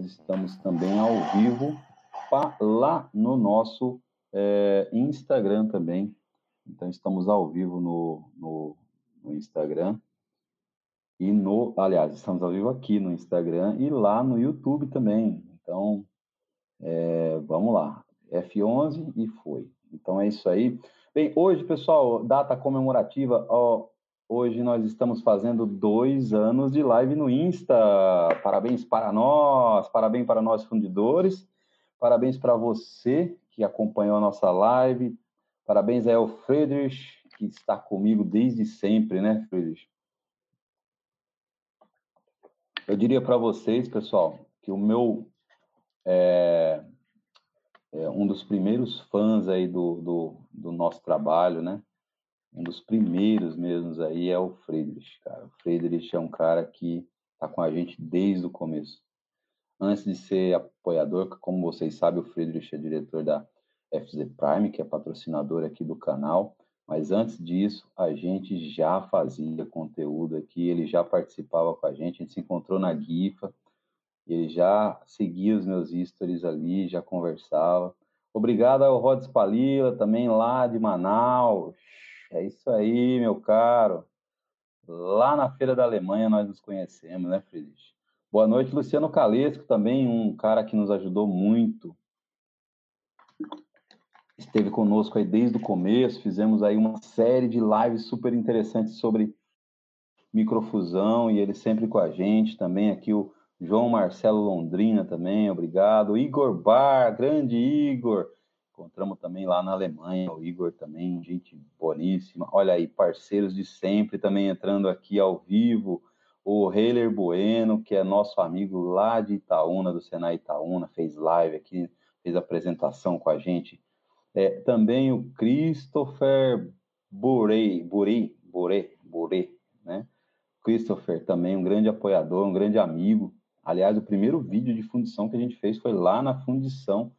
estamos também ao vivo lá no nosso é, Instagram também. Então, estamos ao vivo no, no, no, Instagram. E no, aliás, estamos ao vivo aqui no Instagram e lá no YouTube também. Então, é, vamos lá. F11 e foi. Então é isso aí. Bem, hoje, pessoal, data comemorativa. Ó, hoje nós estamos fazendo dois anos de live no Insta. Parabéns para nós, parabéns para nós fundidores, parabéns para você que acompanhou a nossa live, parabéns ao Friedrich, que está comigo desde sempre, né, Friedrich? Eu diria para vocês, pessoal, que o meu é, é, um dos primeiros fãs aí do, do, do, nosso trabalho, né? Um dos primeiros mesmos aí é o Friedrich, cara. O Friedrich é um cara que está com a gente desde o começo. Antes de ser apoiador, como vocês sabem, o Friedrich é diretor da FZ Prime, que é patrocinador aqui do canal. Mas antes disso, a gente já fazia conteúdo aqui, ele já participava com a gente, a gente se encontrou na GIFA, ele já seguia os meus stories ali, já conversava. Obrigado ao Rod Palila, também lá de Manaus. É isso aí, meu caro. Lá na Feira da Alemanha nós nos conhecemos, né, Friedrich? Boa noite, Luciano Calesco, também um cara que nos ajudou muito. Esteve conosco aí desde o começo, fizemos aí uma série de lives super interessantes sobre microfusão e ele sempre com a gente. Também aqui o João Marcelo Londrina também, obrigado. Igor Bar, grande Igor. Encontramos também lá na Alemanha, o Igor também, gente boníssima. Olha aí, parceiros de sempre também entrando aqui ao vivo. O Heiler Bueno, que é nosso amigo lá de Itaúna, do Senai Itaúna, fez live aqui, fez apresentação com a gente. É, também o Christopher Burei, Burei, Burei, Burei, né? Christopher também, um grande apoiador, um grande amigo. Aliás, o primeiro vídeo de fundição que a gente fez foi lá na fundição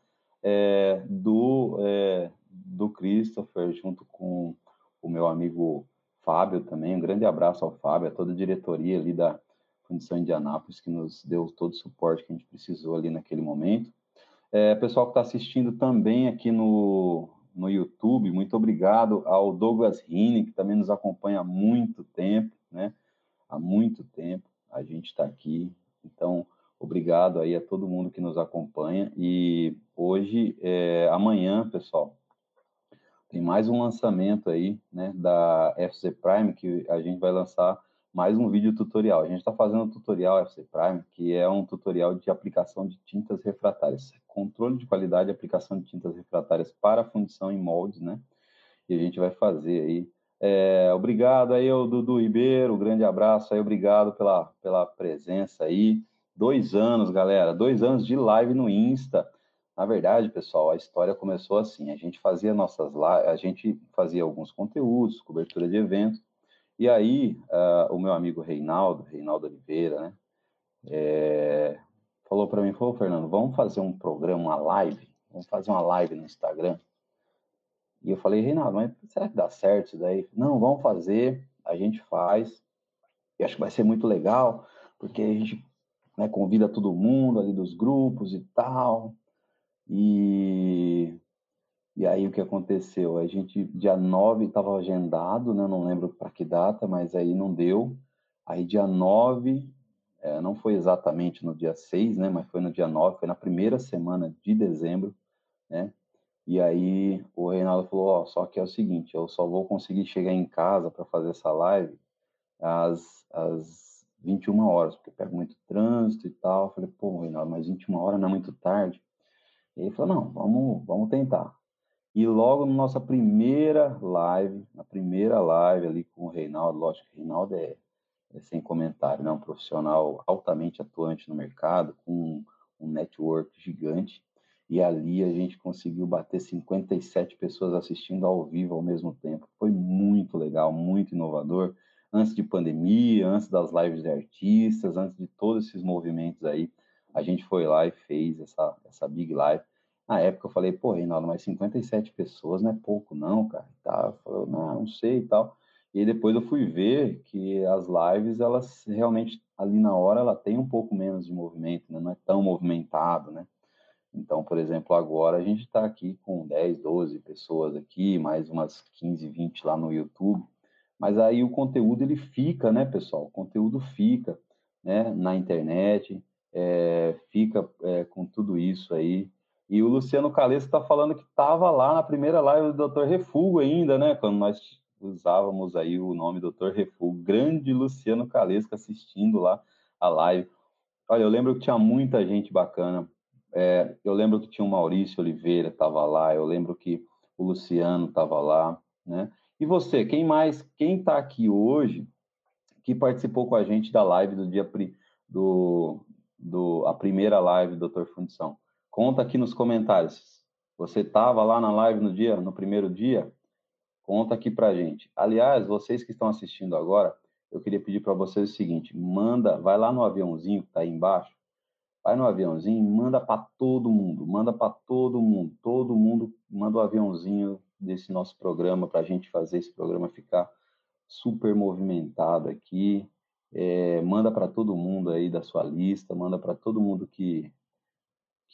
é, do, é, do Christopher, junto com o meu amigo Fábio também. Um grande abraço ao Fábio, a toda a diretoria ali da Fundição Indianápolis, que nos deu todo o suporte que a gente precisou ali naquele momento. É, pessoal que está assistindo também aqui no, no YouTube, muito obrigado ao Douglas Rini, que também nos acompanha há muito tempo, né? Há muito tempo a gente está aqui então, obrigado aí a todo mundo que nos acompanha. E hoje, é, amanhã, pessoal, tem mais um lançamento aí, né, da FC Prime, que a gente vai lançar mais um vídeo tutorial. A gente está fazendo um tutorial FC Prime, que é um tutorial de aplicação de tintas refratárias, controle de qualidade e aplicação de tintas refratárias para fundição em moldes, né? E a gente vai fazer aí é, obrigado aí ao Dudu Ribeiro, um grande abraço aí, obrigado pela, pela presença aí. Dois anos, galera, dois anos de live no Insta. Na verdade, pessoal, a história começou assim: a gente fazia nossas lives, a gente fazia alguns conteúdos, cobertura de eventos, e aí uh, o meu amigo Reinaldo, Reinaldo Oliveira, né, é, falou para mim: falou, Fernando, vamos fazer um programa, uma live, vamos fazer uma live no Instagram. E eu falei, Reinaldo, mas será que dá certo isso daí? Não, vamos fazer, a gente faz. E acho que vai ser muito legal, porque a gente né, convida todo mundo ali dos grupos e tal. E, e aí o que aconteceu? A gente, dia 9, estava agendado, né, não lembro para que data, mas aí não deu. Aí dia 9, é, não foi exatamente no dia 6, né, mas foi no dia 9, foi na primeira semana de dezembro, né? E aí o Reinaldo falou, ó, só que é o seguinte, eu só vou conseguir chegar em casa para fazer essa live às, às 21 horas, porque pega muito trânsito e tal. Eu falei, pô, Reinaldo, mas 21 horas não é muito tarde. E ele falou, não, vamos, vamos tentar. E logo na nossa primeira live, na primeira live ali com o Reinaldo, lógico que o Reinaldo é, é sem comentário, né? um profissional altamente atuante no mercado, com um network gigante. E ali a gente conseguiu bater 57 pessoas assistindo ao vivo ao mesmo tempo. Foi muito legal, muito inovador. Antes de pandemia, antes das lives de artistas, antes de todos esses movimentos aí, a gente foi lá e fez essa, essa big live. Na época eu falei, pô, Reinaldo, mas 57 pessoas não é pouco, não, cara. Tá, não, não sei e tal. E depois eu fui ver que as lives, elas realmente ali na hora ela tem um pouco menos de movimento, né? não é tão movimentado, né? Então, por exemplo, agora a gente está aqui com 10, 12 pessoas aqui, mais umas 15, 20 lá no YouTube, mas aí o conteúdo ele fica, né, pessoal? O conteúdo fica, né, na internet, é, fica é, com tudo isso aí. E o Luciano Calesco está falando que estava lá na primeira live do Dr. Refugo ainda, né? Quando nós usávamos aí o nome Dr. Refugo. Grande Luciano Calesco assistindo lá a live. Olha, eu lembro que tinha muita gente bacana. É, eu lembro que tinha o Maurício Oliveira estava lá. Eu lembro que o Luciano estava lá, né? E você, quem mais? Quem está aqui hoje que participou com a gente da live do dia do, do a primeira live do. Fundição? Conta aqui nos comentários. Você estava lá na live no dia, no primeiro dia? Conta aqui pra gente. Aliás, vocês que estão assistindo agora, eu queria pedir para vocês o seguinte: manda, vai lá no aviãozinho que está aí embaixo, vai no aviãozinho, manda para todo mundo, manda para todo mundo, todo mundo manda o aviãozinho desse nosso programa para a gente fazer esse programa ficar super movimentado aqui. É, manda para todo mundo aí da sua lista, manda para todo mundo que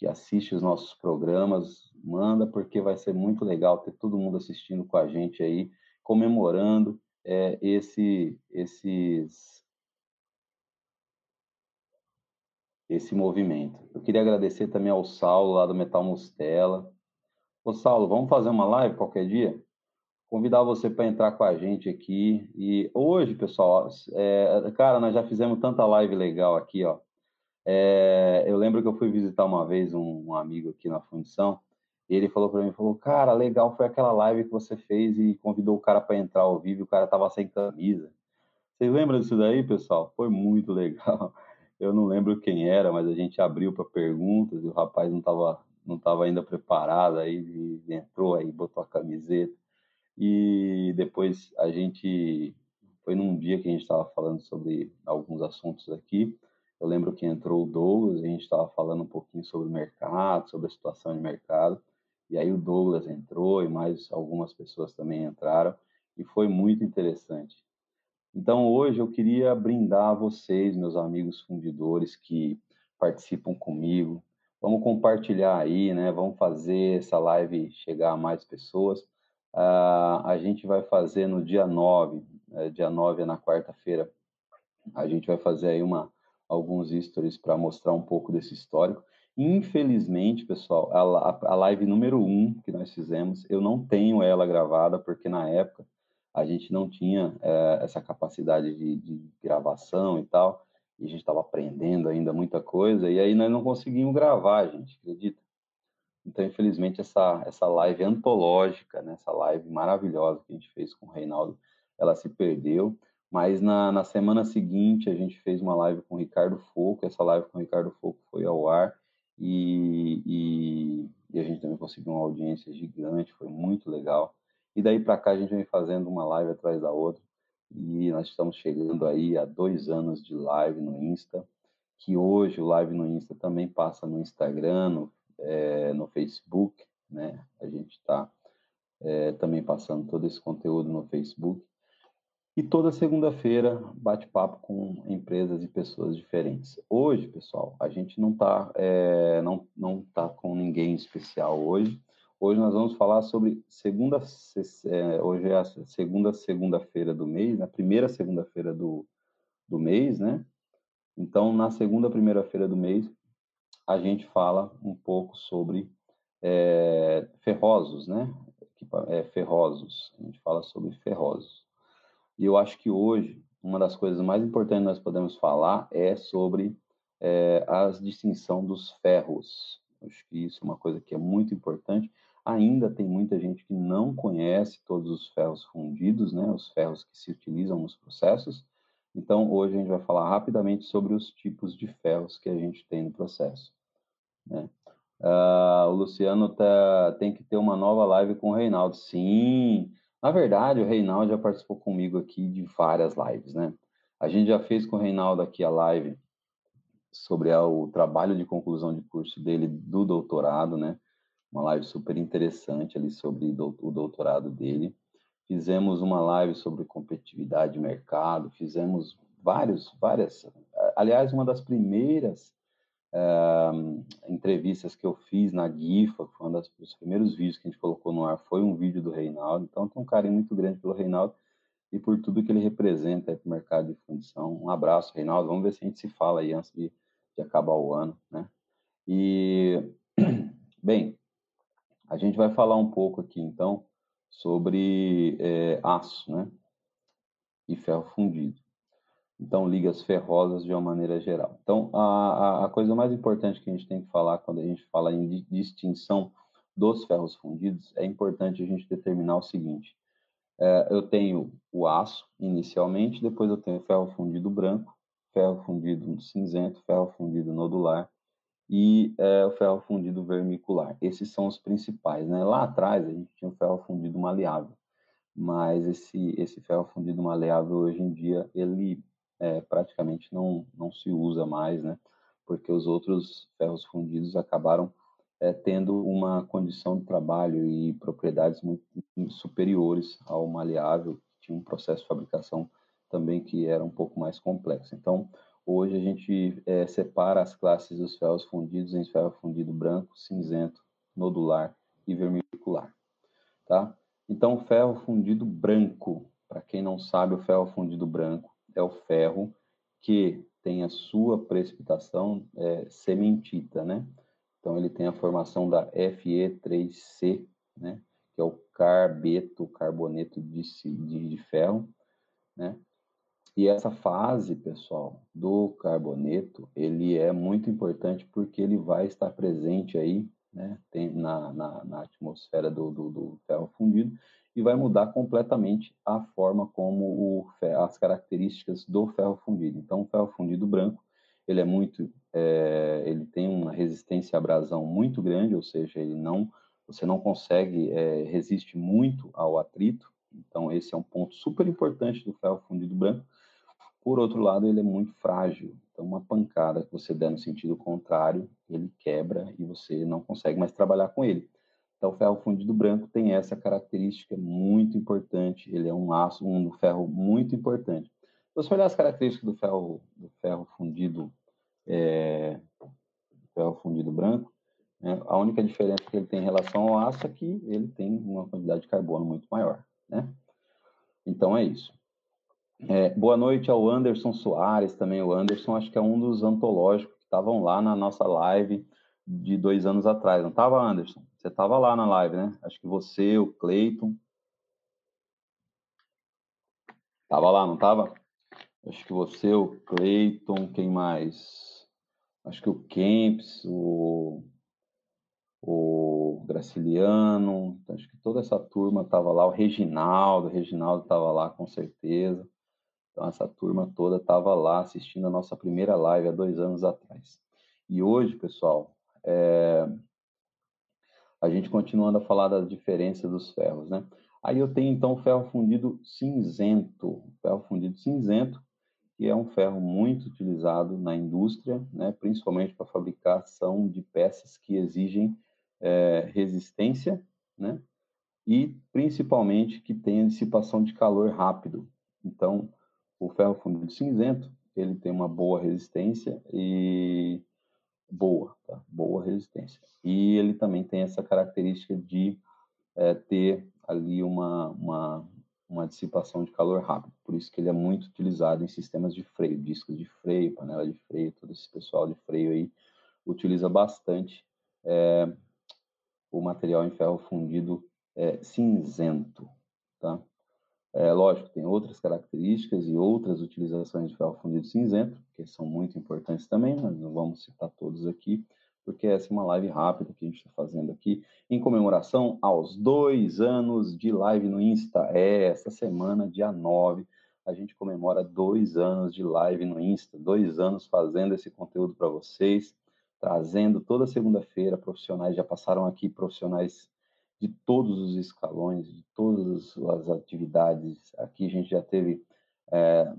que assiste os nossos programas, manda, porque vai ser muito legal ter todo mundo assistindo com a gente aí, comemorando é, esse, esses, esse movimento. Eu queria agradecer também ao Saulo, lá do Metal Mostela. Ô, Saulo, vamos fazer uma live qualquer dia? Convidar você para entrar com a gente aqui. E hoje, pessoal, é, cara, nós já fizemos tanta live legal aqui, ó. É, eu lembro que eu fui visitar uma vez um, um amigo aqui na fundição, e ele falou para mim, falou, cara, legal foi aquela live que você fez e convidou o cara para entrar ao vivo, e o cara tava sem camisa. Vocês lembram disso daí, pessoal? Foi muito legal. Eu não lembro quem era, mas a gente abriu para perguntas e o rapaz não estava não tava ainda preparado, aí entrou aí, botou a camiseta. E depois a gente foi num dia que a gente estava falando sobre alguns assuntos aqui. Eu lembro que entrou o Douglas, a gente estava falando um pouquinho sobre o mercado, sobre a situação de mercado, e aí o Douglas entrou e mais algumas pessoas também entraram, e foi muito interessante. Então hoje eu queria brindar a vocês, meus amigos fundidores que participam comigo. Vamos compartilhar aí, né? Vamos fazer essa live chegar a mais pessoas. Uh, a gente vai fazer no dia 9, é, dia 9 é na quarta-feira, a gente vai fazer aí uma alguns stories para mostrar um pouco desse histórico. Infelizmente, pessoal, a, a live número um que nós fizemos, eu não tenho ela gravada, porque na época a gente não tinha é, essa capacidade de, de, gravação e tal, e a gente estava aprendendo ainda muita coisa, e aí nós não conseguimos gravar, gente, acredita? Então, infelizmente, essa, essa live antológica, né, essa live maravilhosa que a gente fez com o Reinaldo, ela se perdeu. Mas na, na semana seguinte a gente fez uma live com o Ricardo Foco, essa live com o Ricardo Foco foi ao ar e, e, e a gente também conseguiu uma audiência gigante, foi muito legal. E daí para cá a gente vem fazendo uma live atrás da outra e nós estamos chegando aí a dois anos de live no Insta, que hoje o live no Insta também passa no Instagram, no, é, no Facebook, né? A gente está é, eh, também passando todo esse conteúdo no Facebook. E toda segunda-feira, bate-papo com empresas e pessoas diferentes. Hoje, pessoal, a gente não está é, não, não tá com ninguém especial hoje. Hoje nós vamos falar sobre segunda, é, hoje é a segunda segunda-feira do mês, na né? primeira segunda-feira do, do mês, né? Então, na segunda primeira-feira do mês, a gente fala um pouco sobre é, ferrosos, né? É, ferrosos. A gente fala sobre ferrosos. E eu acho que hoje, uma das coisas mais importantes que nós podemos falar é sobre é, a distinção dos ferros. Acho que isso é uma coisa que é muito importante. Ainda tem muita gente que não conhece todos os ferros fundidos, né, os ferros que se utilizam nos processos. Então, hoje a gente vai falar rapidamente sobre os tipos de ferros que a gente tem no processo. Né? Uh, o Luciano tá, tem que ter uma nova live com o Reinaldo. Sim, na verdade, o Reinaldo já participou comigo aqui de várias lives, né? A gente já fez com o Reinaldo aqui a live sobre a, o trabalho de conclusão de curso dele do doutorado, né? Uma live super interessante ali sobre o doutorado dele. fizemos uma live sobre competitividade de mercado, fizemos vários, várias, aliás, uma das primeiras uh, entrevistas que eu fiz na GIFA, foi um dos primeiros vídeos que a gente colocou no ar, foi um vídeo do Reinaldo, então tem um carinho muito grande pelo Reinaldo e por tudo que ele representa para o mercado de fundição. Um abraço, Reinaldo, vamos ver se a gente se fala aí antes de, de acabar o ano, né? E, bem, a gente vai falar um pouco aqui, então, sobre é, aço, né? E ferro fundido. Então, ligas ferrosas de uma maneira geral. Então, a, a, coisa mais importante que a gente tem que falar quando a gente fala em distinção dos ferros fundidos, é importante a gente determinar o seguinte. É, eu tenho o aço, inicialmente, depois eu tenho ferro fundido branco, ferro fundido cinzento, ferro fundido nodular e é, o ferro fundido vermicular. Esses são os principais. Né? Lá atrás, a gente tinha o ferro fundido maleável, mas esse, esse ferro fundido maleável, hoje em dia, ele é, praticamente não, não se usa mais, né? Porque os outros ferros fundidos acabaram é, tendo uma condição de trabalho e propriedades muito superiores ao maleável, que tinha um processo de fabricação também que era um pouco mais complexo. Então, hoje a gente é, separa as classes dos ferros fundidos em ferro fundido branco, cinzento, nodular e vermicular, tá? Então, ferro fundido branco, para quem não sabe, o ferro fundido branco é o ferro que tem a sua precipitação é, cementita, né? Então, ele tem a formação da Fe3C, né? Que é o carbeto, carboneto de, de, de ferro, né? E essa fase, pessoal, do carboneto, ele é muito importante porque ele vai estar presente aí, né? Na, na, na atmosfera do, do, do ferro fundido e vai mudar completamente a forma como o, as características do ferro fundido. Então, o ferro fundido branco, ele é muito, é, ele tem uma resistência à abrasão muito grande, ou seja, ele não, você não consegue, é, resiste muito ao atrito. Então, esse é um ponto super importante do ferro fundido branco. Por outro lado, ele é muito frágil. Então, uma pancada que você der no sentido contrário, ele quebra e você não consegue mais trabalhar com ele. Então, o ferro fundido branco tem essa característica muito importante. Ele é um aço, um ferro muito importante. Se você olhar as características do ferro, do ferro fundido, é, ferro fundido branco, né, a única diferença que ele tem em relação ao aço é que ele tem uma quantidade de carbono muito maior, né? Então é isso. É, boa noite ao Anderson Soares também. O Anderson acho que é um dos antológicos que estavam lá na nossa live de dois anos atrás, não estava, Anderson? Você estava lá na live, né? Acho que você, o Cleiton. Tava lá, não tava? Acho que você, o Cleiton, quem mais? Acho que o Kemps, o, o Graciliano, acho que toda essa turma estava lá, o Reginaldo, o Reginaldo estava lá com certeza. Então, essa turma toda estava lá assistindo a nossa primeira live há dois anos atrás. E hoje, pessoal, é, a gente continuando a falar das diferenças dos ferros, né? Aí eu tenho então o ferro fundido cinzento, ferro fundido cinzento, que é um ferro muito utilizado na indústria, né? Principalmente para fabricação de peças que exigem é, resistência, né? E principalmente que tenha dissipação de calor rápido. Então, o ferro fundido cinzento ele tem uma boa resistência e boa, tá? boa resistência. E ele também tem essa característica de é, ter ali uma, uma, uma dissipação de calor rápido. Por isso que ele é muito utilizado em sistemas de freio, discos de freio, panela de freio, todo esse pessoal de freio aí utiliza bastante é, o material em ferro fundido é, cinzento, tá? É, lógico, tem outras características e outras utilizações de ferro fundido cinzento, que são muito importantes também, mas não vamos citar todos aqui, porque essa é uma live rápida que a gente está fazendo aqui, em comemoração aos dois anos de live no Insta. É, essa semana, dia 9, a gente comemora dois anos de live no Insta, dois anos fazendo esse conteúdo para vocês, trazendo toda segunda-feira profissionais, já passaram aqui profissionais de todos os escalões, de todas as atividades. Aqui a gente já teve é,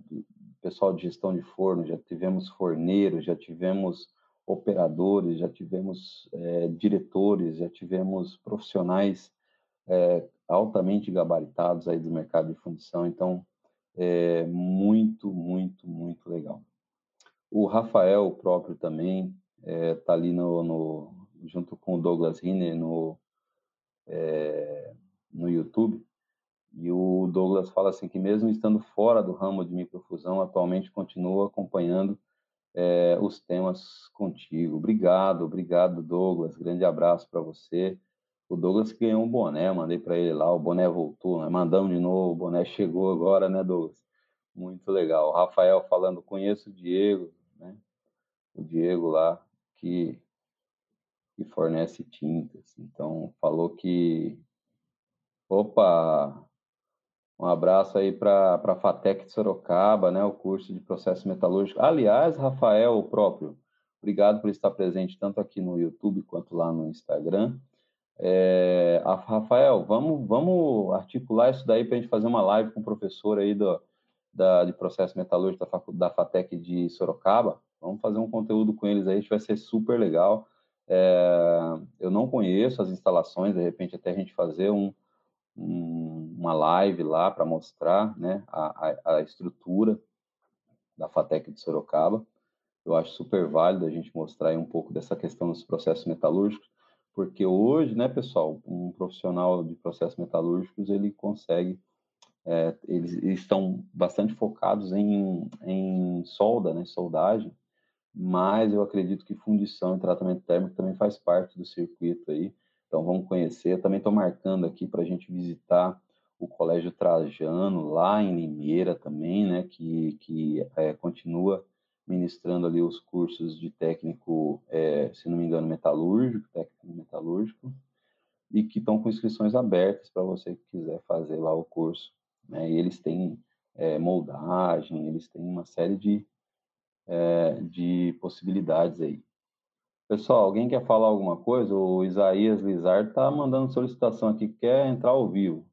pessoal de gestão de forno, já tivemos forneiros, já tivemos operadores, já tivemos é, diretores, já tivemos profissionais é, altamente gabaritados aí do mercado de fundição, então é muito, muito, muito legal. O Rafael próprio também está é, ali no, no, junto com o Douglas Rinner no, é, no YouTube, e o Douglas fala assim que mesmo estando fora do ramo de microfusão, atualmente continua acompanhando é, os temas contigo. Obrigado, obrigado, Douglas. Grande abraço para você. O Douglas ganhou um boné, mandei para ele lá, o boné voltou, né? mandamos de novo, o boné chegou agora, né, Douglas? Muito legal. O Rafael falando, conheço o Diego, né? O Diego lá, que, que fornece tintas. Então, falou que. Opa! Um abraço aí para a FATEC de Sorocaba, né? O curso de processo metalúrgico. Aliás, Rafael, o próprio, obrigado por estar presente tanto aqui no YouTube quanto lá no Instagram. É, Rafael, vamos, vamos articular isso daí para a gente fazer uma live com o professor aí do, da, de processo metalúrgico da, da FATEC de Sorocaba. Vamos fazer um conteúdo com eles aí, isso vai ser super legal. É, eu não conheço as instalações, de repente até a gente fazer um, um, uma live lá para mostrar né, a, a, a, estrutura da FATEC de Sorocaba. Eu acho super válido a gente mostrar um pouco dessa questão dos processos metalúrgicos, porque hoje, né, pessoal, um profissional de processos metalúrgicos, ele consegue, é, eles, eles, estão bastante focados em, em solda, né, soldagem, mas eu acredito que fundição e tratamento térmico também faz parte do circuito aí, então vamos conhecer. Também estou marcando aqui para a gente visitar o Colégio Trajano, lá em Limeira também, né, que, que é, continua ministrando ali os cursos de técnico, é, se não me engano, metalúrgico, técnico metalúrgico, e que estão com inscrições abertas para você que quiser fazer lá o curso. Né? E eles têm é, moldagem, eles têm uma série de, é, de possibilidades aí. Pessoal, alguém quer falar alguma coisa? O Isaías Lizard está mandando solicitação aqui, quer entrar ao vivo.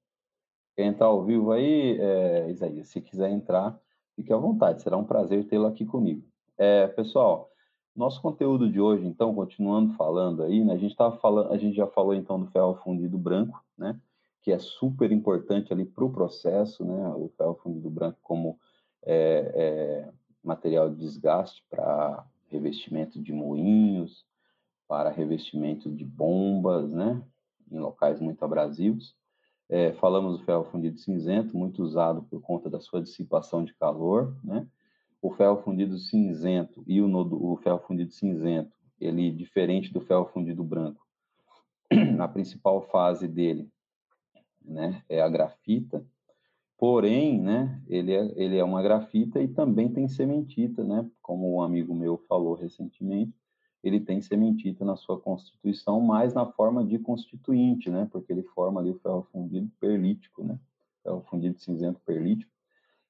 Quer entrar ao vivo aí, é, Isaías? Se quiser entrar, Fique à vontade, será um prazer tê-lo aqui comigo. É, pessoal, nosso conteúdo de hoje, então, continuando falando aí, né, a gente tava falando, a gente já falou então do ferro fundido branco, né, que é super importante ali para o processo, né, o ferro fundido branco como é, material de desgaste para revestimento de moinhos, para revestimento de bombas, né, em locais muito abrasivos. É, falamos do ferro fundido cinzento, muito usado por conta da sua dissipação de calor, né? O ferro fundido cinzento e o, nodo, o ferro fundido cinzento, ele diferente do ferro fundido branco, a principal fase dele, né, é a grafita. Porém, né, ele é, ele é uma grafita e também tem sementita, né, como um amigo meu falou recentemente ele tem sementita na sua constituição, mas na forma de constituinte, né? Porque ele forma ali o ferro fundido perlítico, né? Ferro fundido cinzento perlítico.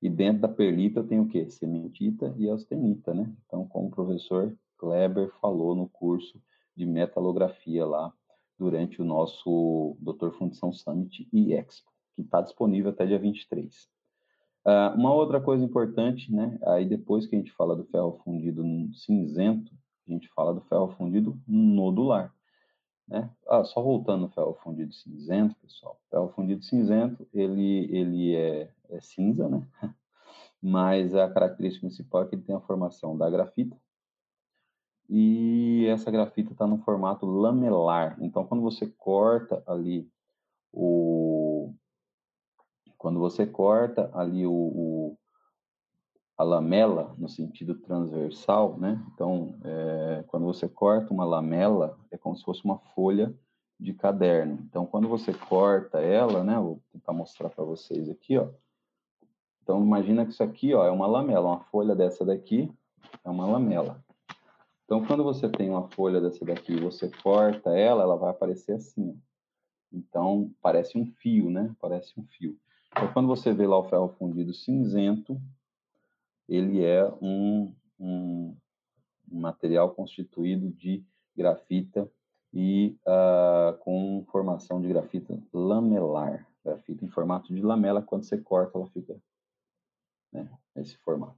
E dentro da perlita tem o quê? Sementita e austenita, né? Então, como o professor Kleber falou no curso de metalografia lá durante o nosso Doutor Fundição Summit e Expo, que está disponível até dia 23. Uh, ah, uma outra coisa importante, né? Aí depois que a gente fala do ferro fundido cinzento, a gente fala do ferro fundido nodular. Né? Ah, só voltando no ferro fundido cinzento, pessoal. O ferro fundido cinzento, ele, ele é, é cinza, né? Mas a característica principal é que ele tem a formação da grafita. E essa grafita está no formato lamelar. Então, quando você corta ali o... Quando você corta ali o, o a lamela no sentido transversal, né? Então, é, quando você corta uma lamela, é como se fosse uma folha de caderno. Então, quando você corta ela, né? Vou tentar mostrar para vocês aqui, ó. Então, imagina que isso aqui, ó, é uma lamela. Uma folha dessa daqui é uma lamela. Então, quando você tem uma folha dessa daqui e você corta ela, ela vai aparecer assim. Ó. Então, parece um fio, né? Parece um fio. Então, quando você vê lá o ferro fundido cinzento, ele é um, um material constituído de grafita e uh, com formação de grafita lamelar. Grafita em formato de lamela, quando você corta, ela fica né, nesse formato.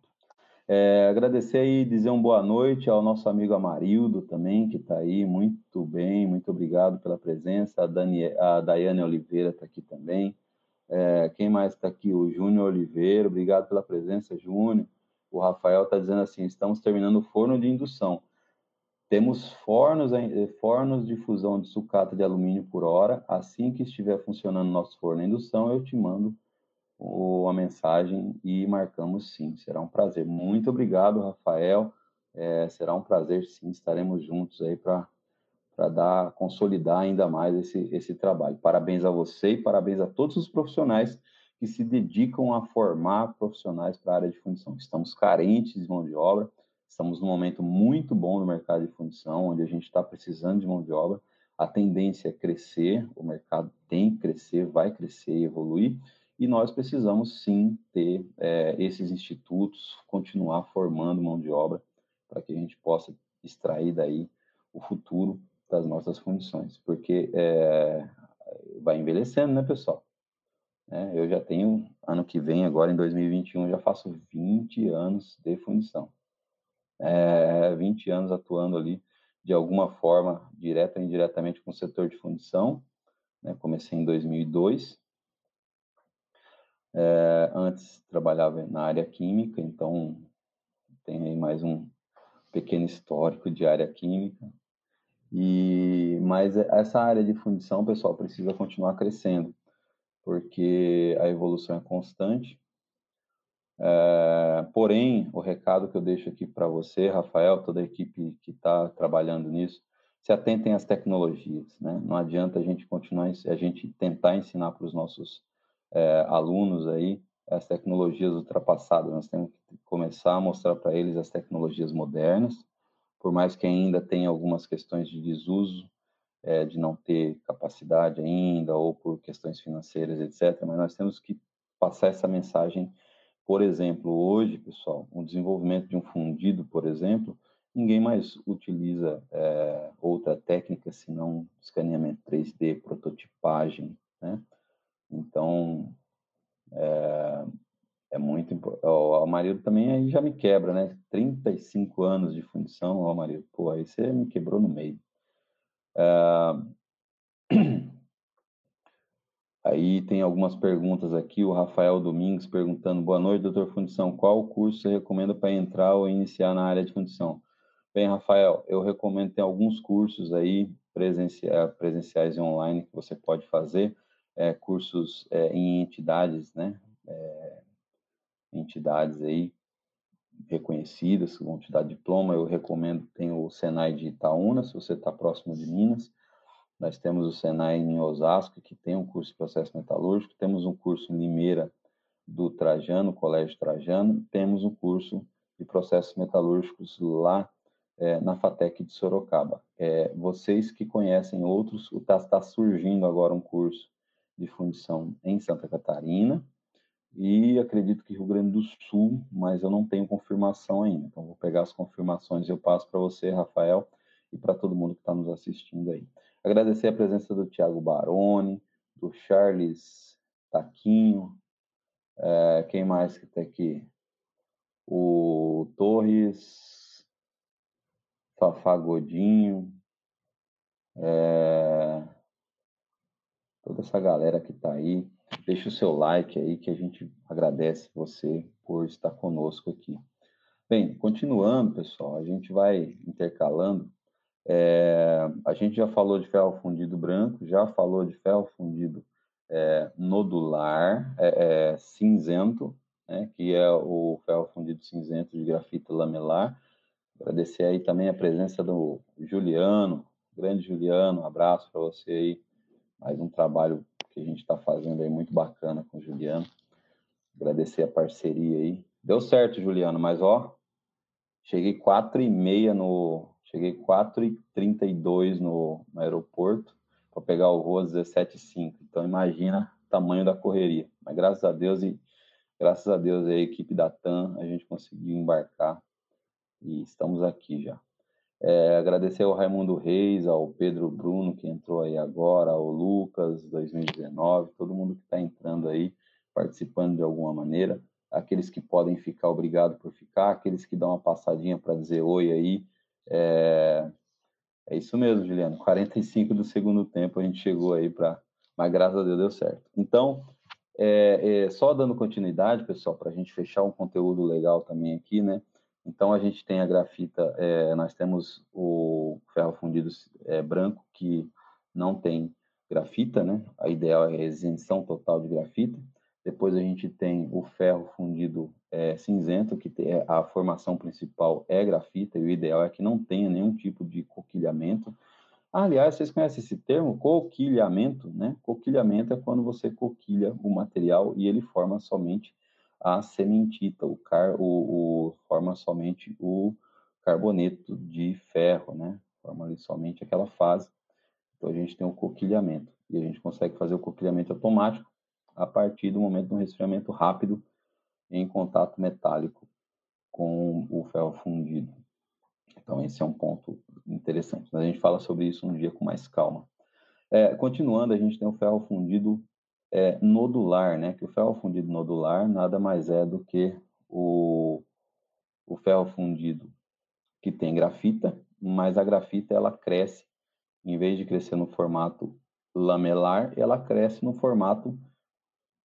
É, agradecer aí, dizer uma boa noite ao nosso amigo Amarildo também, que está aí, muito bem, muito obrigado pela presença. A, Dani, a Daiane Oliveira está aqui também. É, quem mais está aqui? O Júnior Oliveira, obrigado pela presença, Júnior. O Rafael está dizendo assim: estamos terminando o forno de indução. Temos fornos, fornos de fusão de sucata de alumínio por hora. Assim que estiver funcionando nosso forno de indução, eu te mando a mensagem e marcamos sim. Será um prazer. Muito obrigado, Rafael. É, será um prazer sim. Estaremos juntos aí para dar, consolidar ainda mais esse, esse trabalho. Parabéns a você e parabéns a todos os profissionais que se dedicam a formar profissionais para a área de fundição. Estamos carentes de mão de obra, estamos num momento muito bom no mercado de fundição, onde a gente está precisando de mão de obra. A tendência é crescer, o mercado tem que crescer, vai crescer e evoluir e nós precisamos sim ter é, esses institutos, continuar formando mão de obra para que a gente possa extrair daí o futuro das nossas fundições, porque é, vai envelhecendo, né, pessoal? É, eu já tenho, ano que vem, agora em 2021, já faço 20 anos de fundição. É, 20 anos atuando ali, de alguma forma, direta ou indiretamente com o setor de fundição. Né? Comecei em 2002, é, antes trabalhava na área química, então tem aí mais um pequeno histórico de área química. E mas essa área de fundição, pessoal, precisa continuar crescendo, porque a evolução é constante. É, porém, o recado que eu deixo aqui para você, Rafael, toda a equipe que está trabalhando nisso, se atentem às tecnologias, né? Não adianta a gente continuar, a gente tentar ensinar para os nossos é, alunos aí as tecnologias ultrapassadas. Nós temos que começar a mostrar para eles as tecnologias modernas, por mais que ainda tenha algumas questões de desuso, é, de não ter capacidade ainda, ou por questões financeiras, etc. Mas nós temos que passar essa mensagem. Por exemplo, hoje, pessoal, o desenvolvimento de um fundido, por exemplo, ninguém mais utiliza é, outra técnica senão escaneamento 3D, prototipagem, né? Então, é, é muito importante. O marido também aí já me quebra, né? 35 anos de fundição, ó, marido. Pô, aí você me quebrou no meio. É... Aí tem algumas perguntas aqui. O Rafael Domingos perguntando: Boa noite, doutor Fundição. Qual curso você recomenda para entrar ou iniciar na área de fundição? Bem, Rafael, eu recomendo ter alguns cursos aí presenciais e online que você pode fazer é, cursos é, em entidades, né? É, entidades aí reconhecidas que vão te dar diploma. Eu recomendo, tem o Senai de Itaúna, se você está próximo de Minas. Nós temos o Senai em Osasco, que tem um curso de processo metalúrgico. Temos um curso em Limeira do Trajano, Colégio Trajano. Temos um curso de processos metalúrgicos lá é, na FATEC de Sorocaba. É, vocês que conhecem outros, está tá surgindo agora um curso de fundição em Santa Catarina e acredito que Rio Grande do Sul, mas eu não tenho confirmação ainda. Então, vou pegar as confirmações e eu passo para você, Rafael, e para todo mundo que está nos assistindo aí. Agradecer a presença do Tiago Baroni, do Charles Taquinho, é, quem mais que está aqui? O Torres, Fafá Godinho, é, toda essa galera que está aí. Deixe o seu like aí, que a gente agradece você por estar conosco aqui. Bem, continuando, pessoal, a gente vai intercalando. É, a gente já falou de ferro fundido branco, já falou de ferro fundido é, nodular, é, é cinzento, né, que é o ferro fundido cinzento de grafito lamelar. Agradecer aí também a presença do Juliano, grande Juliano, um abraço para você aí mais um trabalho que a gente está fazendo aí muito bacana com o Juliano. Agradecer a parceria aí. Deu certo, Juliano, mas ó, cheguei quatro e meia no, cheguei quatro e trinta e dois no, aeroporto para pegar o voo às 17h05. Então imagina o tamanho da correria. Mas graças a Deus e graças a Deus a equipe da TAM a gente conseguiu embarcar e estamos aqui já. É, agradecer ao Raimundo Reis, ao Pedro Bruno, que entrou aí agora, ao Lucas, 2019, todo mundo que está entrando aí, participando de alguma maneira. aqueles que podem ficar, obrigado por ficar, aqueles que dão uma passadinha para dizer oi aí. É, é isso mesmo, Juliano. 45 do segundo tempo a gente chegou aí para. Mas graças a Deus deu certo. Então, é, é, só dando continuidade, pessoal, para a gente fechar um conteúdo legal também aqui, né? Então, a gente tem a grafita, é, nós temos o ferro fundido é, branco, que não tem grafita, né? A ideal é a isenção total de grafita. Depois a gente tem o ferro fundido é, cinzento, que tem, a formação principal é grafita, e o ideal é que não tenha nenhum tipo de coquilhamento. aliás, vocês conhecem esse termo, coquilhamento, né? Coquilhamento é quando você coquilha o material e ele forma somente a sementita, o, car, o, o forma somente o carboneto de ferro, né? Forma ali somente aquela fase. Então a gente tem o coquilhamento e a gente consegue fazer o coquilhamento automático a partir do momento do resfriamento rápido em contato metálico com o ferro fundido. Então, esse é um ponto interessante. Mas a gente fala sobre isso um dia com mais calma. É, continuando, a gente tem o ferro fundido é, nodular, né? Que o ferro fundido nodular nada mais é do que o, o ferro fundido que tem grafita, mas a grafita ela cresce, em vez de crescer no formato lamelar, ela cresce no formato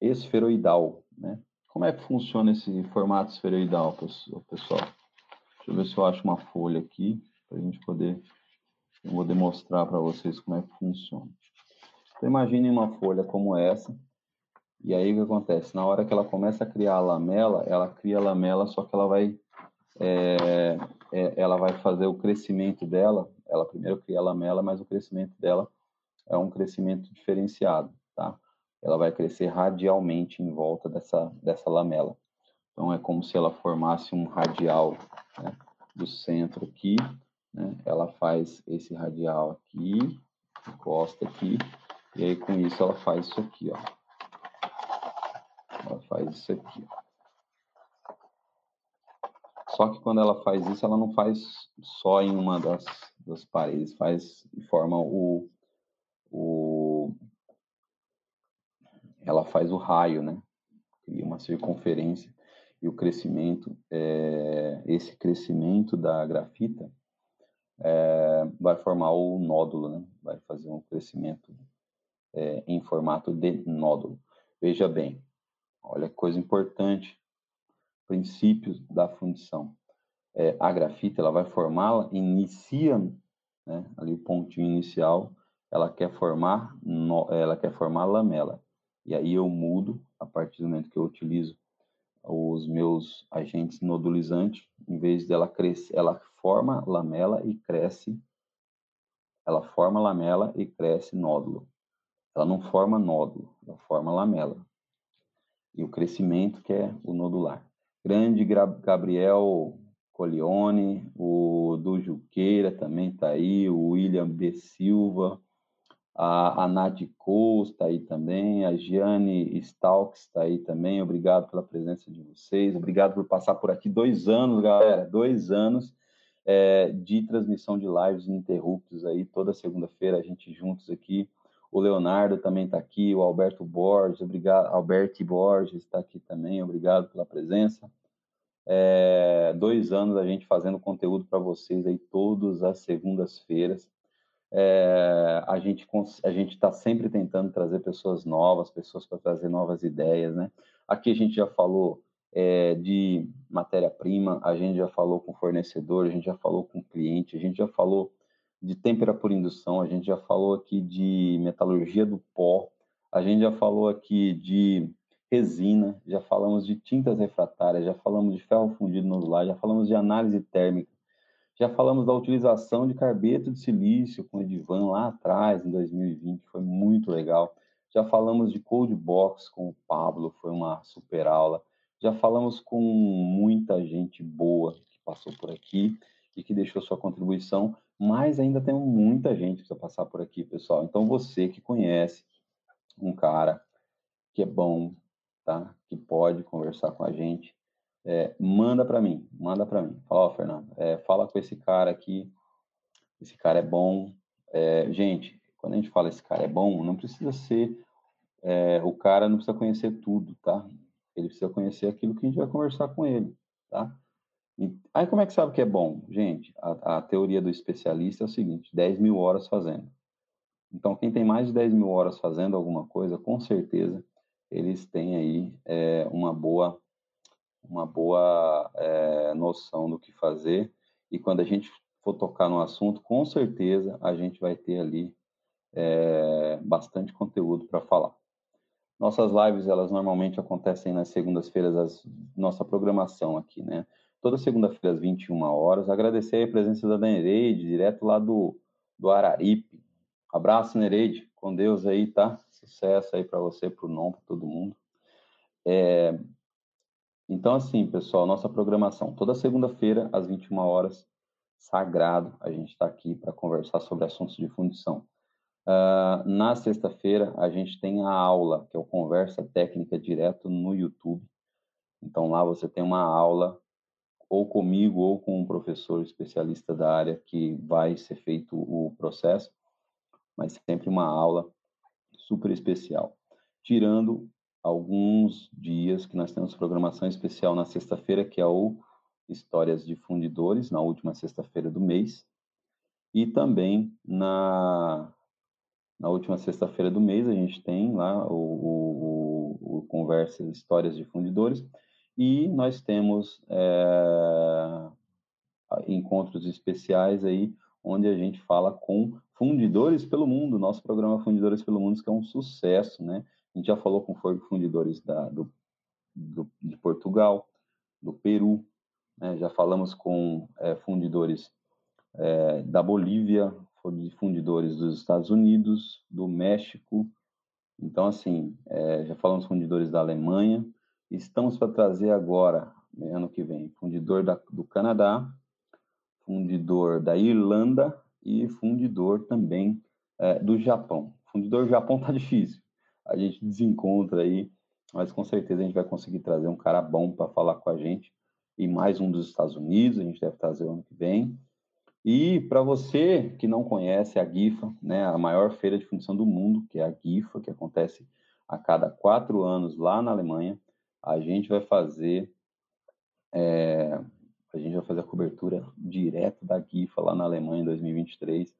esferoidal, né? Como é que funciona esse formato esferoidal, pessoal? Deixa eu ver se eu acho uma folha aqui, para a gente poder... Eu vou demonstrar para vocês como é que funciona. Então, imagine uma folha como essa, e aí o que acontece? Na hora que ela começa a criar a lamela, ela cria a lamela, só que ela vai, é, é, ela vai fazer o crescimento dela, ela primeiro cria a lamela, mas o crescimento dela é um crescimento diferenciado, tá? ela vai crescer radialmente em volta dessa, dessa lamela. Então, é como se ela formasse um radial né, do centro aqui, né, ela faz esse radial aqui, encosta aqui, e aí com isso ela faz isso aqui, ó. Ela faz isso aqui, ó. Só que quando ela faz isso, ela não faz só em uma das, das paredes, faz e forma o, o, ela faz o raio, né? Cria uma circunferência e o crescimento, é, esse crescimento da grafita é, vai formar o nódulo, né? Vai fazer um crescimento é, em formato de nódulo. Veja bem, olha que coisa importante, princípios da fundição. É, a grafita ela vai formá-la, inicia né, ali o pontinho inicial, ela quer formar, no, ela quer formar lamela. E aí eu mudo a partir do momento que eu utilizo os meus agentes nodulizantes, em vez dela crescer, ela forma lamela e cresce, ela forma lamela e cresce nódulo. Ela não forma nódulo, ela forma lamela. E o crescimento que é o nodular. Grande Gabriel Colione, o do Juqueira também está aí, o William B. Silva, a, a Nath está aí também, a Giane Stalks está aí também. Obrigado pela presença de vocês. Obrigado por passar por aqui dois anos, galera. Dois anos é, de transmissão de lives ininterruptos aí, toda segunda-feira, a gente juntos aqui. O Leonardo também está aqui, o Alberto Borges, obrigado. Alberto Borges está aqui também, obrigado pela presença. É, dois anos a gente fazendo conteúdo para vocês aí todas as segundas-feiras. É, a gente a gente está sempre tentando trazer pessoas novas, pessoas para trazer novas ideias, né? Aqui a gente já falou é, de matéria-prima, a gente já falou com fornecedor, a gente já falou com cliente, a gente já falou de temperatura indução, a gente já falou aqui de metalurgia do pó, a gente já falou aqui de resina, já falamos de tintas refratárias, já falamos de ferro fundido nodular, já falamos de análise térmica, já falamos da utilização de carbeto de silício com Edivan lá atrás, em 2020, foi muito legal. Já falamos de Cold Box com o Pablo, foi uma super aula. Já falamos com muita gente boa que passou por aqui e que deixou sua contribuição, mas ainda tem muita gente que precisa passar por aqui, pessoal. Então, você que conhece um cara que é bom, tá? Que pode conversar com a gente, é, manda para mim, manda para mim. Fala, ó, Fernando, é, fala com esse cara aqui, esse cara é bom. É, gente, quando a gente fala esse cara é bom, não precisa ser, é, o cara não precisa conhecer tudo, tá? ele precisa conhecer aquilo que a gente vai conversar com ele, tá? E, aí como é que sabe que é bom? Gente, a, a teoria do especialista é o seguinte, 10 mil horas fazendo. Então, quem tem mais de 10 mil horas fazendo alguma coisa, com certeza, eles têm aí é, uma boa, uma boa é, noção do que fazer. E quando a gente for tocar no assunto, com certeza a gente vai ter ali é, bastante conteúdo para falar. Nossas lives, elas normalmente acontecem nas segundas-feiras, nossa programação aqui, né? Toda segunda-feira às 21 horas. Agradecer a presença da Nereide, direto lá do, do Araripe. Abraço, Nereide. Com Deus aí, tá? Sucesso aí para você, para o NOM, para todo mundo. É... Então, assim, pessoal, nossa programação. Toda segunda-feira às 21 horas, sagrado, a gente está aqui para conversar sobre assuntos de fundição. Uh, na sexta-feira, a gente tem a aula, que é o Conversa Técnica Direto no YouTube. Então, lá você tem uma aula, ou comigo, ou com um professor especialista da área, que vai ser feito o processo, mas sempre uma aula super especial. Tirando alguns dias que nós temos programação especial na sexta-feira, que é o Histórias de Fundidores, na última sexta-feira do mês, e também na na última sexta-feira do mês, a gente tem lá o, o, o, Conversas Histórias de Fundidores e nós temos é, encontros especiais aí, onde a gente fala com fundidores pelo mundo. Nosso programa Fundidores pelo Mundo, que é um sucesso, né? A gente já falou com fundidores da, do, do, de Portugal, do Peru, né? já falamos com é, fundidores é, da Bolívia, fundidores dos Estados Unidos, do México. Então, assim, é, já falamos fundidores da Alemanha. Estamos para trazer agora, ano que vem, fundidor da, do Canadá, fundidor da Irlanda e fundidor também é, do Japão. Fundidor do Japão tá difícil. A gente desencontra aí, mas com certeza a gente vai conseguir trazer um cara bom para falar com a gente. E mais um dos Estados Unidos, a gente deve trazer ano que vem. E para você que não conhece a GIFA, né, a maior feira de fundição do mundo, que é a GIFA, que acontece a cada quatro anos lá na Alemanha, a gente vai fazer é, a gente vai fazer a cobertura direto da GIFA lá na Alemanha em 2023.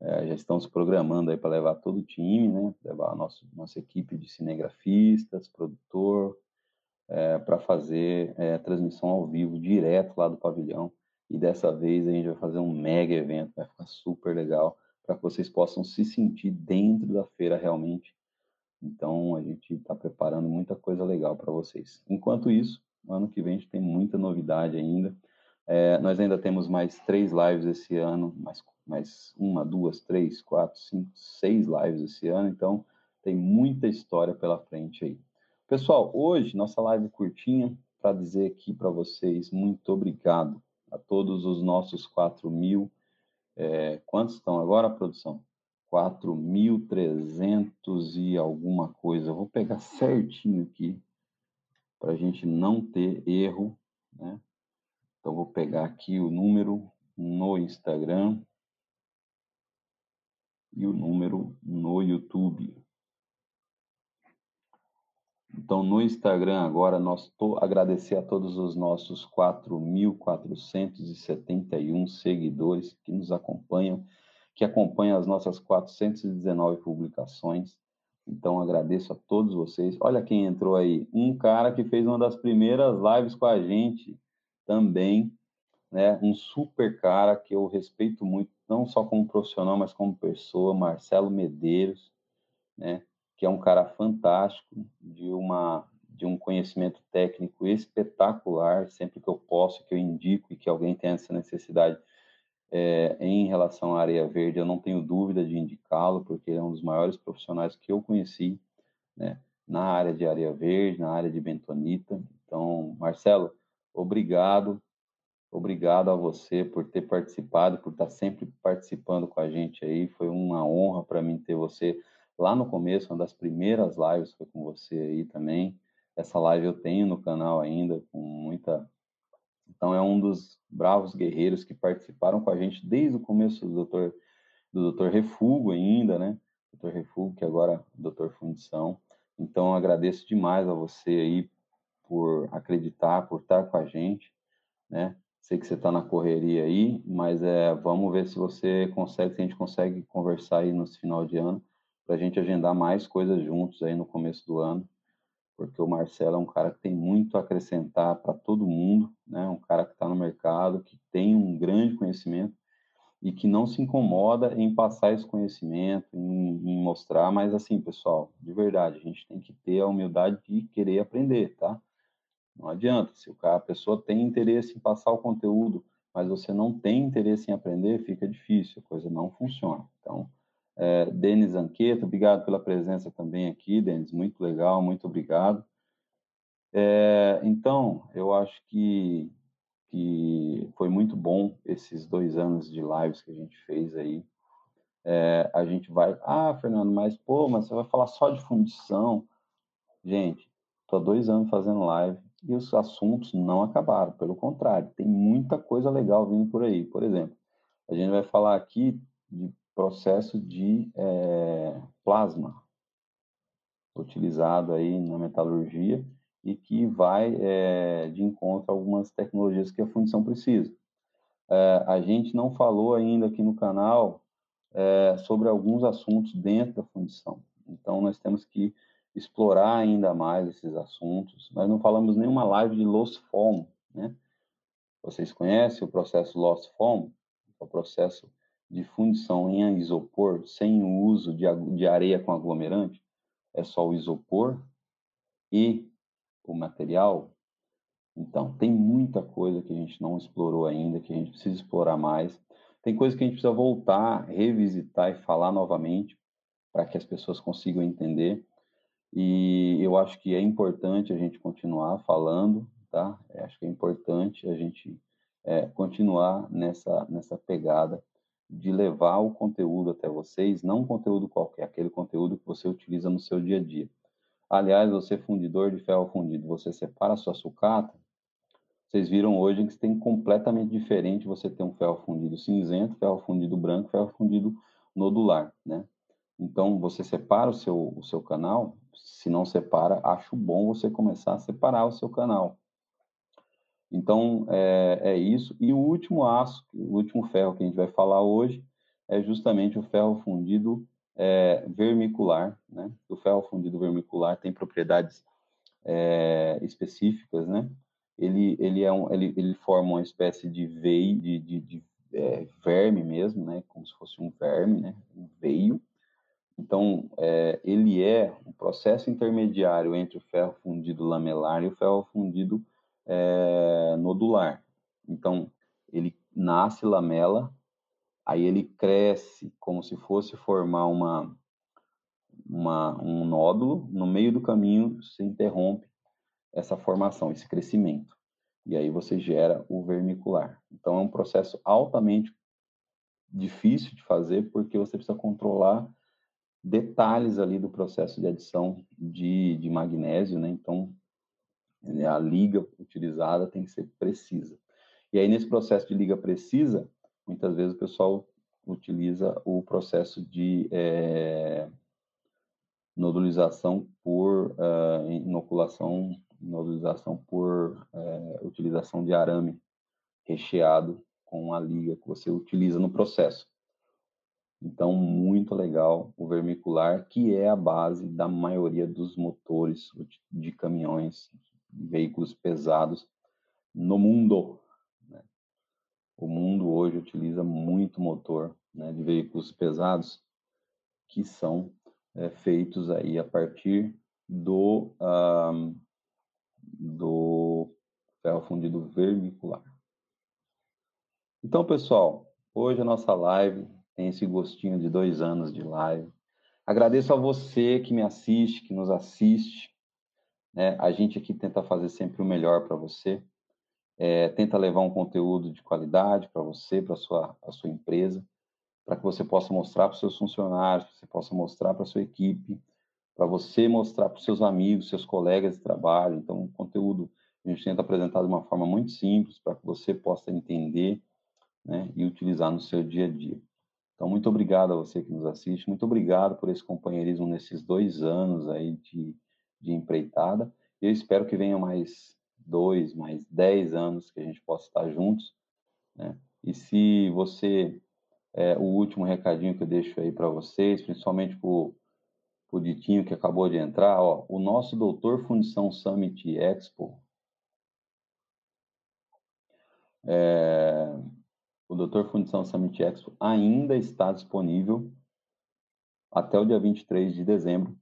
É, já estamos programando aí para levar todo o time, né? Levar a nosso, nossa equipe de cinegrafistas, produtor, é, para fazer é, transmissão ao vivo direto lá do pavilhão e dessa vez a gente vai fazer um mega evento, vai ficar super legal, para que vocês possam se sentir dentro da feira realmente. Então a gente está preparando muita coisa legal para vocês. Enquanto isso, ano que vem a gente tem muita novidade ainda. É, nós ainda temos mais três lives esse ano, mais, mais uma, duas, três, quatro, cinco, seis lives esse ano. Então tem muita história pela frente aí. Pessoal, hoje nossa live curtinha para dizer aqui para vocês muito obrigado a todos os nossos 4 mil. É, quantos estão agora, produção? 4.300 e alguma coisa. Eu vou pegar certinho aqui para a gente não ter erro, né? Então, vou pegar aqui o número no Instagram e o número no YouTube. Então, no Instagram agora, nós tô, agradecer a todos os nossos 4.471 seguidores que nos acompanham, que acompanham as nossas 419 publicações. Então, agradeço a todos vocês. Olha quem entrou aí, um cara que fez uma das primeiras lives com a gente também, né? Um super cara que eu respeito muito, não só como profissional, mas como pessoa, Marcelo Medeiros, né? que é um cara fantástico, de, uma, de um conhecimento técnico espetacular, sempre que eu posso, que eu indico e que alguém tem essa necessidade é, em relação à areia verde, eu não tenho dúvida de indicá-lo, porque ele é um dos maiores profissionais que eu conheci né, na área de areia verde, na área de bentonita. Então, Marcelo, obrigado, obrigado a você por ter participado, por estar sempre participando com a gente aí. Foi uma honra para mim ter você lá no começo, uma das primeiras lives foi com você aí também. Essa live eu tenho no canal ainda, com muita. Então, é um dos bravos guerreiros que participaram com a gente desde o começo do doutor, do doutor Refugo ainda, né? Doutor Refugo, que agora é doutor Fundição. Então, agradeço demais a você aí por acreditar, por estar com a gente, né? Sei que você está na correria aí, mas é, vamos ver se você consegue, se a gente consegue conversar aí no final de ano, para a gente agendar mais coisas juntos aí no começo do ano, porque o Marcelo é um cara que tem muito a acrescentar para todo mundo, né? Um cara que está no mercado, que tem um grande conhecimento e que não se incomoda em passar esse conhecimento, em, em mostrar, mas assim, pessoal, de verdade, a gente tem que ter a humildade de querer aprender, tá? Não adianta. Se o cara, a pessoa tem interesse em passar o conteúdo, mas você não tem interesse em aprender, fica difícil, a coisa não funciona. Então, é, Denis Anqueta, obrigado pela presença também aqui, Denis, muito legal, muito obrigado. É, então, eu acho que, que foi muito bom esses dois anos de lives que a gente fez aí. É, a gente vai, ah, Fernando, mas pô, mas você vai falar só de fundição. Gente, estou há dois anos fazendo live, e os assuntos não acabaram, pelo contrário, tem muita coisa legal vindo por aí. Por exemplo, a gente vai falar aqui de processo de é, plasma, utilizado aí na metalurgia e que vai é, de encontro a algumas tecnologias que a fundição precisa. É, a gente não falou ainda aqui no canal sobre alguns assuntos dentro da fundição. Então, nós temos que explorar ainda mais esses assuntos. Nós não falamos nenhuma live de lost form, né? Vocês conhecem o processo lost form? É o processo de fundição em isopor sem o uso de, de areia com aglomerante. É só o isopor e o material. Então, tem muita coisa que a gente não explorou ainda, que a gente precisa explorar mais. Tem coisa que a gente precisa voltar, revisitar e falar novamente para que as pessoas consigam entender. E eu acho que é importante a gente continuar falando, tá? Eu acho que é importante a gente é, continuar nessa, nessa pegada de levar o conteúdo até vocês, não um conteúdo qualquer, aquele conteúdo que você utiliza no seu dia a dia. Aliás, você fundidor de ferro fundido, você separa a sua sucata, vocês viram hoje que tem completamente diferente você ter um ferro fundido cinzento, ferro fundido branco, ferro fundido nodular, né? Então, você separa o seu, o seu canal, se não separa, acho bom você começar a separar o seu canal. Então, é, é, isso. E o último aço, o último ferro que a gente vai falar hoje, é justamente o ferro fundido é, vermicular. Né? O ferro fundido vermicular tem propriedades é, específicas, né? Ele, ele, é um, ele, ele forma uma espécie de veio, de, de, de é, verme mesmo, né? Como se fosse um verme, né? Um veio então, é, ele é um processo intermediário entre o ferro fundido lamelar e o ferro fundido é, nodular. Então, ele nasce lamela, aí ele cresce como se fosse formar uma, uma, um nódulo, no meio do caminho se interrompe essa formação, esse crescimento. E aí você gera o vermicular. Então, é um processo altamente difícil de fazer, porque você precisa controlar detalhes ali do processo de adição de, de magnésio, né? Então, a liga utilizada tem que ser precisa. E aí, nesse processo de liga precisa, muitas vezes o pessoal utiliza o processo de é, nodulização por uh, inoculação, nodulização por uh, utilização de arame recheado com a liga que você utiliza no processo. Então, muito legal o vermicular, que é a base da maioria dos motores de caminhões, veículos pesados no mundo. Né? O mundo hoje utiliza muito motor né, de veículos pesados que são é, feitos aí a partir do, um, do ferro fundido vermicular. Então, pessoal, hoje a nossa live tem esse gostinho de dois anos de live. Agradeço a você que me assiste, que nos assiste. Né? A gente aqui tenta fazer sempre o melhor para você. É, tenta levar um conteúdo de qualidade para você, para sua, sua empresa, para que você possa mostrar para seus funcionários, que você possa mostrar para sua equipe, para você mostrar para seus amigos, seus colegas de trabalho. Então, o conteúdo a gente tenta apresentar de uma forma muito simples para que você possa entender né, e utilizar no seu dia a dia. Então, muito obrigado a você que nos assiste, muito obrigado por esse companheirismo nesses dois anos aí de, de empreitada. Eu espero que venha mais dois, mais dez anos que a gente possa estar juntos. Né? E se você, é, o último recadinho que eu deixo aí para vocês, principalmente para o Ditinho que acabou de entrar, ó, o nosso Doutor Fundição Summit Expo, é, o Doutor Fundição Summit Expo ainda está disponível até o dia 23 de dezembro,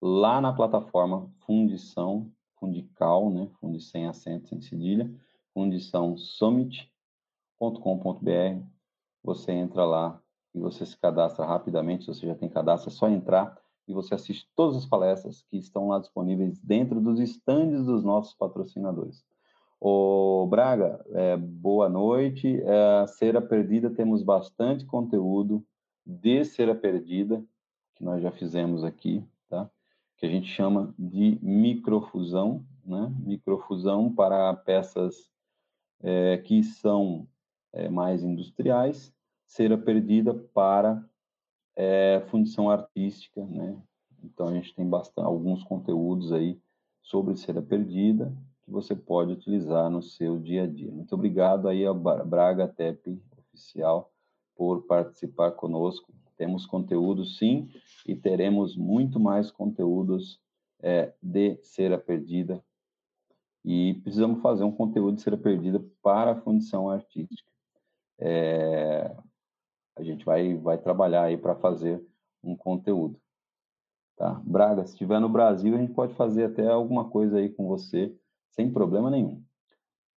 lá na plataforma Fundição, Fundical, né? Fundi sem acento, sem cedilha, Fundição Summit.com.br. Você entra lá e você se cadastra rapidamente. Se você já tem cadastro, é só entrar e você assiste todas as palestras que estão lá disponíveis dentro dos estandes dos nossos patrocinadores. O Braga, é, boa noite. É, Cera Perdida, temos bastante conteúdo de Cera Perdida, que nós já fizemos aqui, tá? Que a gente chama de microfusão, né? Microfusão para peças é, que são é, mais industriais, Cera Perdida para é, fundição artística, né? Então a gente tem bastante, alguns conteúdos aí sobre cera perdida que você pode utilizar no seu dia a dia. Muito obrigado aí ao Braga Tep Oficial por participar conosco. Temos conteúdo sim e teremos muito mais conteúdos é, de cera perdida e precisamos fazer um conteúdo de cera perdida para a fundição artística. É, a gente vai, vai trabalhar aí para fazer um conteúdo. Tá? Braga, se estiver no Brasil, a gente pode fazer até alguma coisa aí com você sem problema nenhum.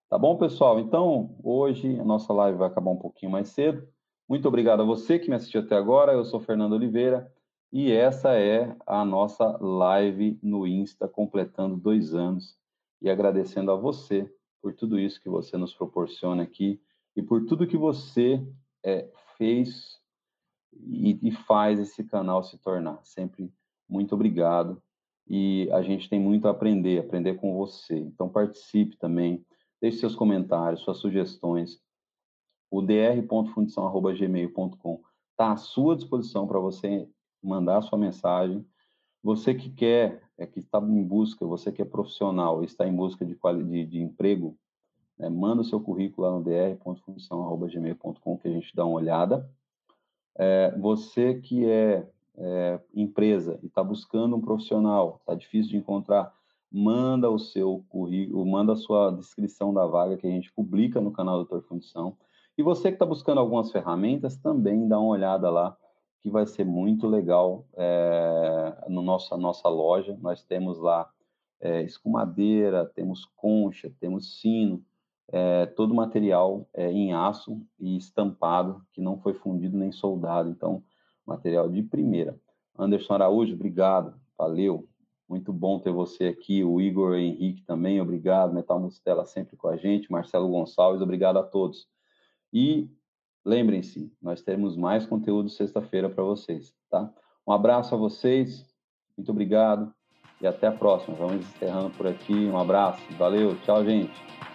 Tá bom, pessoal? Então, hoje a nossa live vai acabar um pouquinho mais cedo. Muito obrigado a você que me assistiu até agora. Eu sou Fernando Oliveira e essa é a nossa live no Insta, completando dois anos. E agradecendo a você por tudo isso que você nos proporciona aqui e por tudo que você é, fez e, e faz esse canal se tornar. Sempre muito obrigado e a gente tem muito a aprender, aprender com você. Então participe também, deixe seus comentários, suas sugestões. O dr.fundição.gmail.com está à sua disposição para você mandar a sua mensagem. Você que quer, é, que está em busca, você que é profissional, está em busca de, de, de emprego, né, manda o seu currículo lá no dr.fundição.gmail.com que a gente dá uma olhada. É, você que é é, empresa e está buscando um profissional, está difícil de encontrar, manda o seu currículo, manda a sua descrição da vaga que a gente publica no canal Doutor Fundição. E você que está buscando algumas ferramentas, também dá uma olhada lá, que vai ser muito legal é, no nossa nossa loja. Nós temos lá é, escumadeira, temos concha, temos sino, é, todo material é, em aço e estampado, que não foi fundido nem soldado. Então, material de primeira. Anderson Araújo, obrigado, valeu. Muito bom ter você aqui, o Igor Henrique também, obrigado. Metal Mustela sempre com a gente, Marcelo Gonçalves, obrigado a todos. E lembrem-se, nós teremos mais conteúdo sexta-feira para vocês, tá? Um abraço a vocês, muito obrigado e até a próxima. Vamos encerrando por aqui. Um abraço, valeu, tchau, gente.